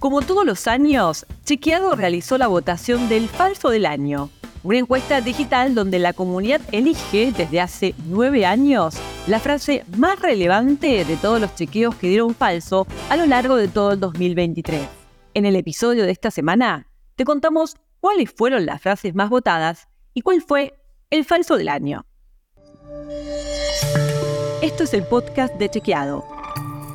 Como todos los años, Chequeado realizó la votación del falso del año, una encuesta digital donde la comunidad elige desde hace nueve años la frase más relevante de todos los chequeos que dieron falso a lo largo de todo el 2023. En el episodio de esta semana te contamos cuáles fueron las frases más votadas y cuál fue el falso del año. Esto es el podcast de Chequeado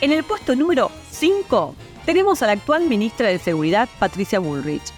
En el puesto número 5 tenemos a la actual ministra de Seguridad, Patricia Bullrich.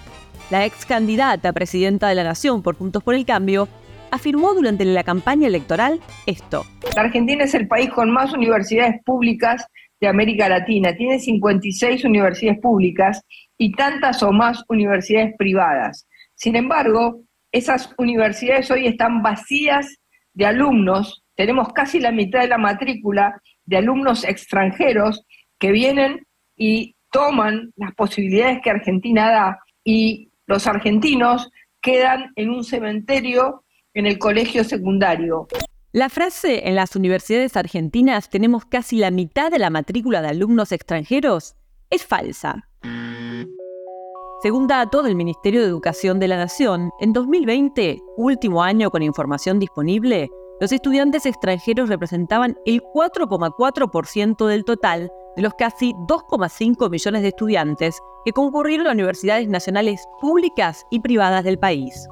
La ex candidata a presidenta de la Nación por Juntos por el Cambio afirmó durante la campaña electoral esto. La Argentina es el país con más universidades públicas de América Latina. Tiene 56 universidades públicas y tantas o más universidades privadas. Sin embargo, esas universidades hoy están vacías de alumnos. Tenemos casi la mitad de la matrícula de alumnos extranjeros que vienen y toman las posibilidades que Argentina da y los argentinos quedan en un cementerio en el colegio secundario. La frase en las universidades argentinas tenemos casi la mitad de la matrícula de alumnos extranjeros es falsa. Según datos del Ministerio de Educación de la Nación, en 2020, último año con información disponible, los estudiantes extranjeros representaban el 4,4% del total de los casi 2,5 millones de estudiantes que concurrieron a universidades nacionales públicas y privadas del país.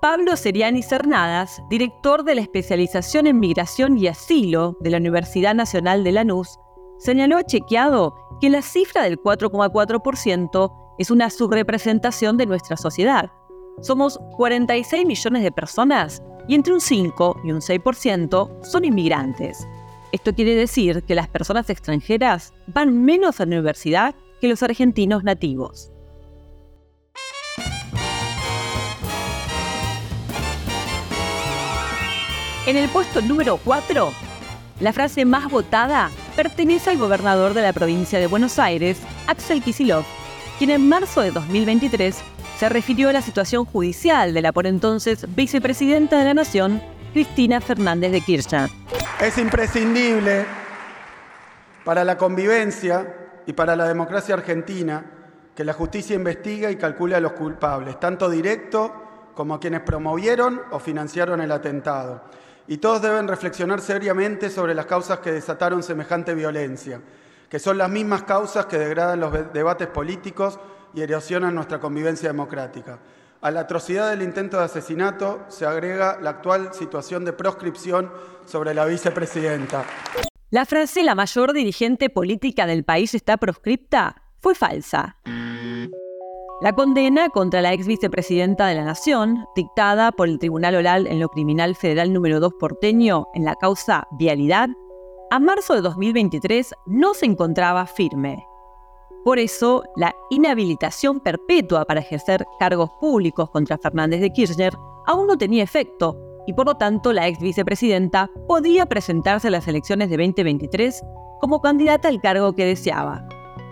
Pablo Seriani Cernadas, director de la especialización en migración y asilo de la Universidad Nacional de Lanús, señaló Chequeado que la cifra del 4,4% es una subrepresentación de nuestra sociedad. Somos 46 millones de personas y entre un 5 y un 6% son inmigrantes. Esto quiere decir que las personas extranjeras van menos a la universidad que los argentinos nativos. En el puesto número 4, la frase más votada pertenece al gobernador de la provincia de Buenos Aires, Axel Kicillof, quien en marzo de 2023 se refirió a la situación judicial de la por entonces vicepresidenta de la Nación, Cristina Fernández de Kirchner. Es imprescindible para la convivencia y para la democracia argentina que la justicia investigue y calcule a los culpables, tanto directo como a quienes promovieron o financiaron el atentado. Y todos deben reflexionar seriamente sobre las causas que desataron semejante violencia, que son las mismas causas que degradan los debates políticos y erosionan nuestra convivencia democrática. A la atrocidad del intento de asesinato se agrega la actual situación de proscripción sobre la vicepresidenta. La frase la mayor dirigente política del país está proscripta fue falsa. La condena contra la ex vicepresidenta de la Nación, dictada por el Tribunal Oral en lo Criminal Federal número 2 porteño en la causa Vialidad, a marzo de 2023 no se encontraba firme. Por eso, la inhabilitación perpetua para ejercer cargos públicos contra Fernández de Kirchner aún no tenía efecto y por lo tanto la ex vicepresidenta podía presentarse a las elecciones de 2023 como candidata al cargo que deseaba.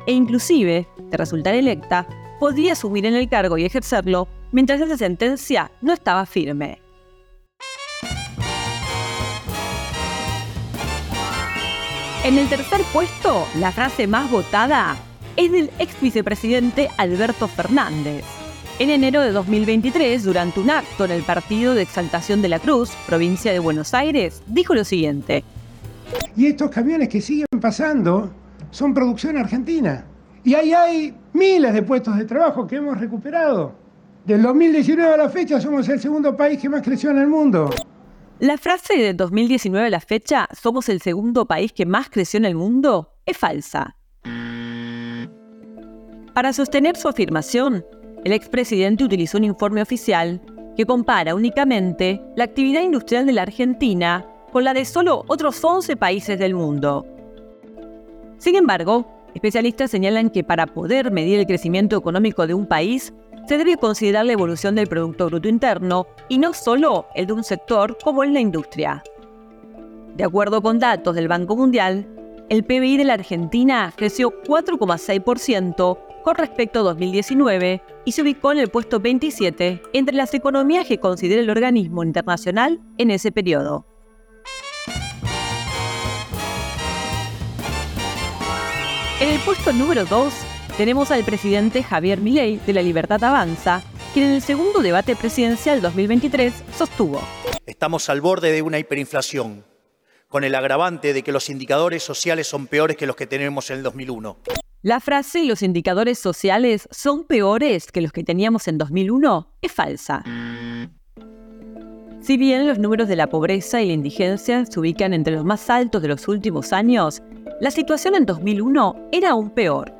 E inclusive, de resultar electa, podía subir en el cargo y ejercerlo mientras esa sentencia no estaba firme. En el tercer puesto, la frase más votada es del ex vicepresidente Alberto Fernández. En enero de 2023, durante un acto en el Partido de Exaltación de la Cruz, provincia de Buenos Aires, dijo lo siguiente. Y estos camiones que siguen pasando son producción argentina. Y ahí hay miles de puestos de trabajo que hemos recuperado. Del 2019 a la fecha somos el segundo país que más creció en el mundo. La frase de 2019 a la fecha, somos el segundo país que más creció en el mundo, es falsa. Para sostener su afirmación, el expresidente utilizó un informe oficial que compara únicamente la actividad industrial de la Argentina con la de solo otros 11 países del mundo. Sin embargo, Especialistas señalan que para poder medir el crecimiento económico de un país, se debe considerar la evolución del Producto Bruto Interno y no solo el de un sector como en la industria. De acuerdo con datos del Banco Mundial, el PBI de la Argentina creció 4,6% con respecto a 2019 y se ubicó en el puesto 27 entre las economías que considera el organismo internacional en ese periodo. En el puesto número 2 tenemos al presidente Javier Milei de la Libertad Avanza, quien en el segundo debate presidencial 2023 sostuvo. Estamos al borde de una hiperinflación, con el agravante de que los indicadores sociales son peores que los que tenemos en el 2001. La frase los indicadores sociales son peores que los que teníamos en 2001 es falsa. Si bien los números de la pobreza y la indigencia se ubican entre los más altos de los últimos años, la situación en 2001 era aún peor.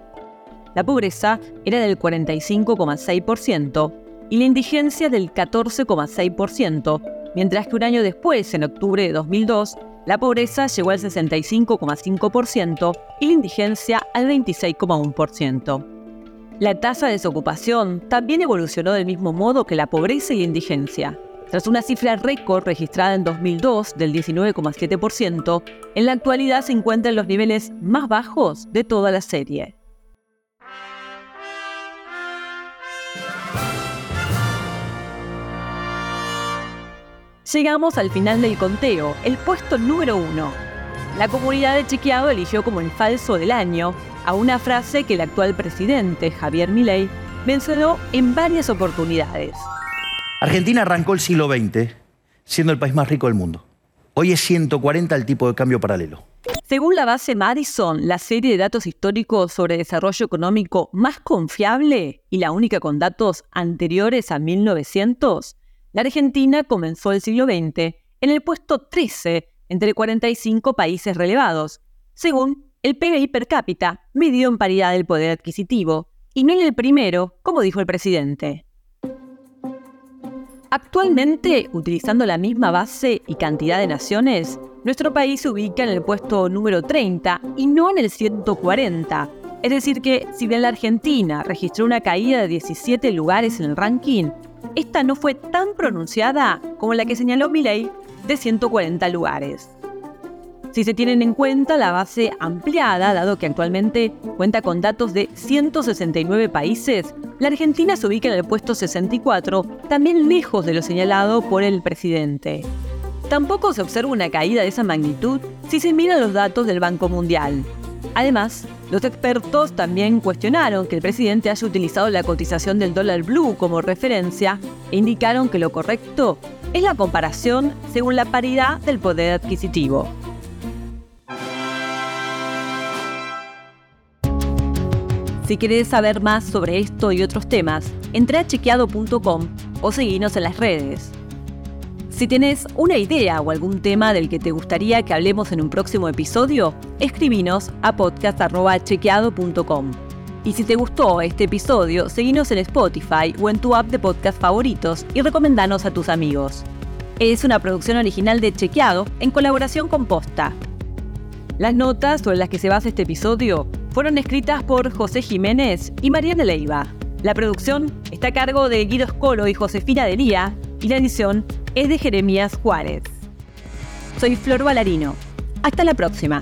La pobreza era del 45,6% y la indigencia del 14,6%, mientras que un año después, en octubre de 2002, la pobreza llegó al 65,5% y la indigencia al 26,1%. La tasa de desocupación también evolucionó del mismo modo que la pobreza y la indigencia. Tras una cifra récord registrada en 2002 del 19,7%, en la actualidad se encuentra en los niveles más bajos de toda la serie. Llegamos al final del conteo, el puesto número uno. La comunidad de Chequeado eligió como el falso del año a una frase que el actual presidente, Javier Milei, mencionó en varias oportunidades. Argentina arrancó el siglo XX siendo el país más rico del mundo. Hoy es 140 el tipo de cambio paralelo. Según la base Madison, la serie de datos históricos sobre desarrollo económico más confiable y la única con datos anteriores a 1900, la Argentina comenzó el siglo XX en el puesto 13 entre 45 países relevados, según el PBI per cápita, medido en paridad del poder adquisitivo, y no en el primero, como dijo el presidente. Actualmente, utilizando la misma base y cantidad de naciones, nuestro país se ubica en el puesto número 30 y no en el 140. Es decir que, si bien la Argentina registró una caída de 17 lugares en el ranking, esta no fue tan pronunciada como la que señaló Milley de 140 lugares. Si se tienen en cuenta la base ampliada, dado que actualmente cuenta con datos de 169 países, la Argentina se ubica en el puesto 64, también lejos de lo señalado por el presidente. Tampoco se observa una caída de esa magnitud si se miran los datos del Banco Mundial. Además, los expertos también cuestionaron que el presidente haya utilizado la cotización del dólar blue como referencia e indicaron que lo correcto es la comparación según la paridad del poder adquisitivo. Si querés saber más sobre esto y otros temas, entra a chequeado.com o seguinos en las redes. Si tienes una idea o algún tema del que te gustaría que hablemos en un próximo episodio, escribinos a podcast.chequeado.com. Y si te gustó este episodio, seguinos en Spotify o en tu app de podcast favoritos y recomendanos a tus amigos. Es una producción original de Chequeado en colaboración con Posta. Las notas sobre las que se basa este episodio fueron escritas por José Jiménez y Mariana Leiva. La producción está a cargo de Guido Scolo y Josefina Delía y la edición es de Jeremías Juárez. Soy Flor Valarino. Hasta la próxima.